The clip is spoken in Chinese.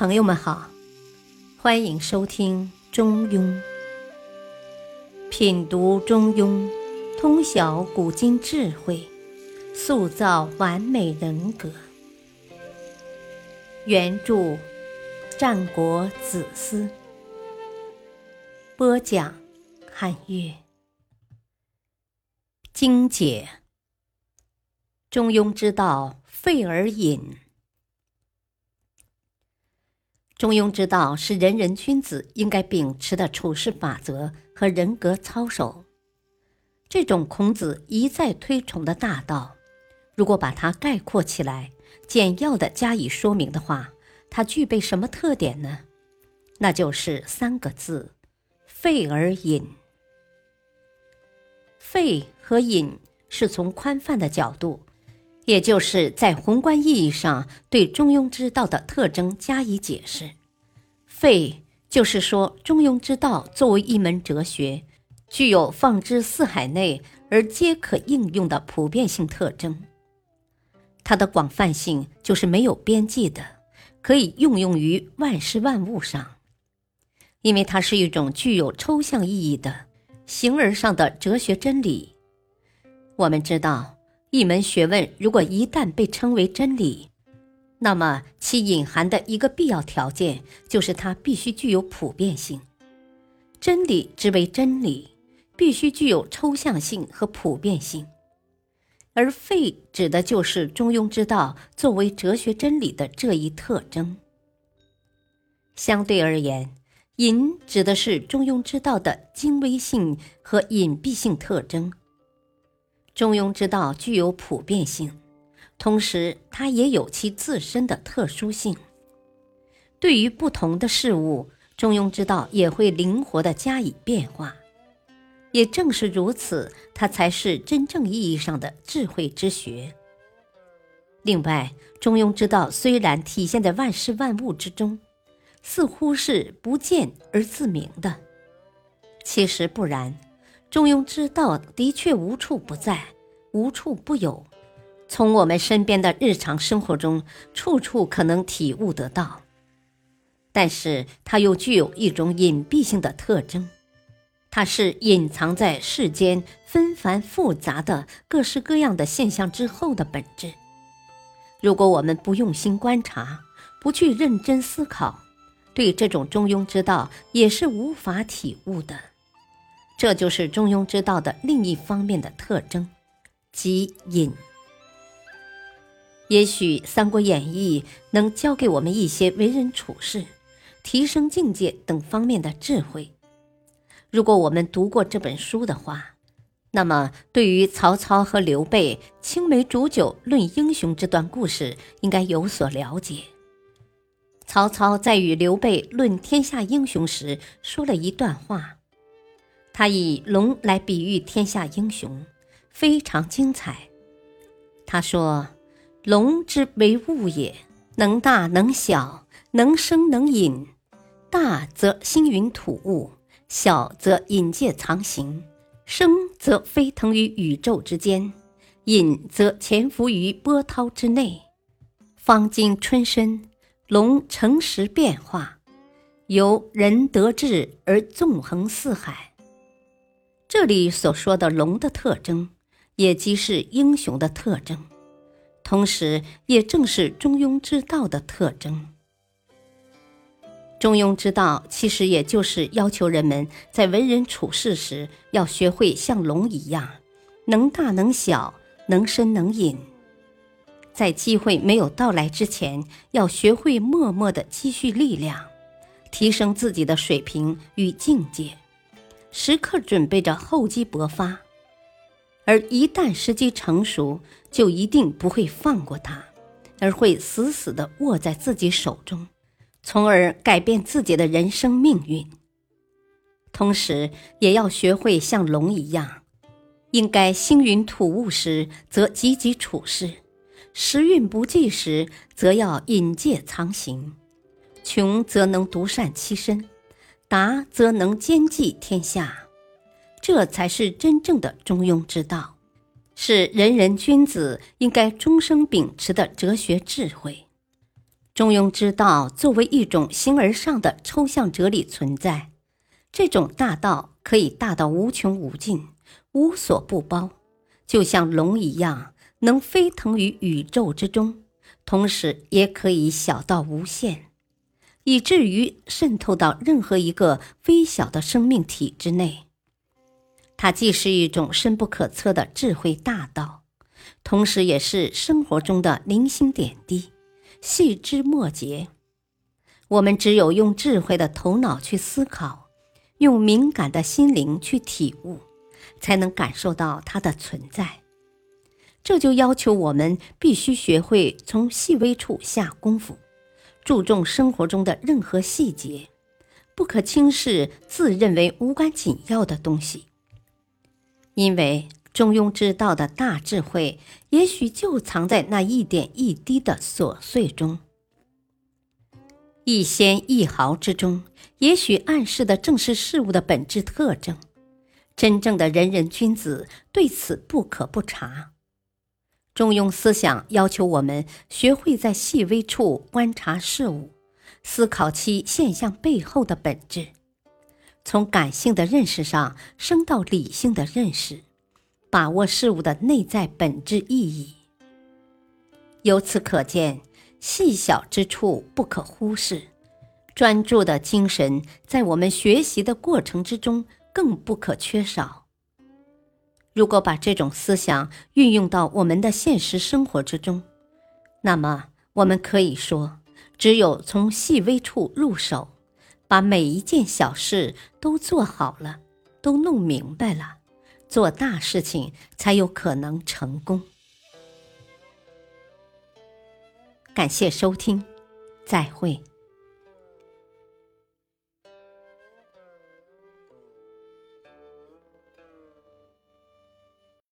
朋友们好，欢迎收听《中庸》，品读《中庸》，通晓古今智慧，塑造完美人格。原著：战国子思，播讲：汉乐。精解：中庸之道，废而隐。中庸之道是人人君子应该秉持的处事法则和人格操守。这种孔子一再推崇的大道，如果把它概括起来，简要的加以说明的话，它具备什么特点呢？那就是三个字：废而隐。废和隐是从宽泛的角度，也就是在宏观意义上对中庸之道的特征加以解释。废就是说，中庸之道作为一门哲学，具有放之四海内而皆可应用的普遍性特征。它的广泛性就是没有边际的，可以应用于万事万物上。因为它是一种具有抽象意义的形而上的哲学真理。我们知道，一门学问如果一旦被称为真理，那么，其隐含的一个必要条件就是它必须具有普遍性。真理之为真理，必须具有抽象性和普遍性。而废指的就是中庸之道作为哲学真理的这一特征。相对而言，隐指的是中庸之道的精微性和隐蔽性特征。中庸之道具有普遍性。同时，它也有其自身的特殊性。对于不同的事物，中庸之道也会灵活地加以变化。也正是如此，它才是真正意义上的智慧之学。另外，中庸之道虽然体现在万事万物之中，似乎是不见而自明的，其实不然。中庸之道的确无处不在，无处不有。从我们身边的日常生活中，处处可能体悟得到，但是它又具有一种隐蔽性的特征，它是隐藏在世间纷繁复杂的各式各样的现象之后的本质。如果我们不用心观察，不去认真思考，对这种中庸之道也是无法体悟的。这就是中庸之道的另一方面的特征，即隐。也许《三国演义》能教给我们一些为人处事、提升境界等方面的智慧。如果我们读过这本书的话，那么对于曹操和刘备青梅煮酒论英雄这段故事应该有所了解。曹操在与刘备论天下英雄时说了一段话，他以龙来比喻天下英雄，非常精彩。他说。龙之为物也，能大能小，能生能隐。大则星云吐雾，小则隐介藏形。生则飞腾于宇宙之间，隐则潜伏于波涛之内。方今春深，龙乘时变化，由人得志而纵横四海。这里所说的龙的特征，也即是英雄的特征。同时，也正是中庸之道的特征。中庸之道其实也就是要求人们在为人处事时，要学会像龙一样，能大能小，能深能隐。在机会没有到来之前，要学会默默的积蓄力量，提升自己的水平与境界，时刻准备着厚积薄发。而一旦时机成熟，就一定不会放过他，而会死死地握在自己手中，从而改变自己的人生命运。同时，也要学会像龙一样，应该星云吐雾时则积极处事，时运不济时则要隐介藏形，穷则能独善其身，达则能兼济天下。这才是真正的中庸之道，是人人君子应该终生秉持的哲学智慧。中庸之道作为一种形而上的抽象哲理存在，这种大道可以大到无穷无尽，无所不包，就像龙一样，能飞腾于宇宙之中，同时也可以小到无限，以至于渗透到任何一个微小的生命体之内。它既是一种深不可测的智慧大道，同时也是生活中的零星点滴。细枝末节，我们只有用智慧的头脑去思考，用敏感的心灵去体悟，才能感受到它的存在。这就要求我们必须学会从细微处下功夫，注重生活中的任何细节，不可轻视自认为无关紧要的东西，因为。中庸之道的大智慧，也许就藏在那一点一滴的琐碎中，一仙一毫之中，也许暗示的正是事物的本质特征。真正的仁人君子对此不可不察。中庸思想要求我们学会在细微处观察事物，思考其现象背后的本质，从感性的认识上升到理性的认识。把握事物的内在本质意义。由此可见，细小之处不可忽视，专注的精神在我们学习的过程之中更不可缺少。如果把这种思想运用到我们的现实生活之中，那么我们可以说，只有从细微处入手，把每一件小事都做好了，都弄明白了。做大事情才有可能成功。感谢收听，再会。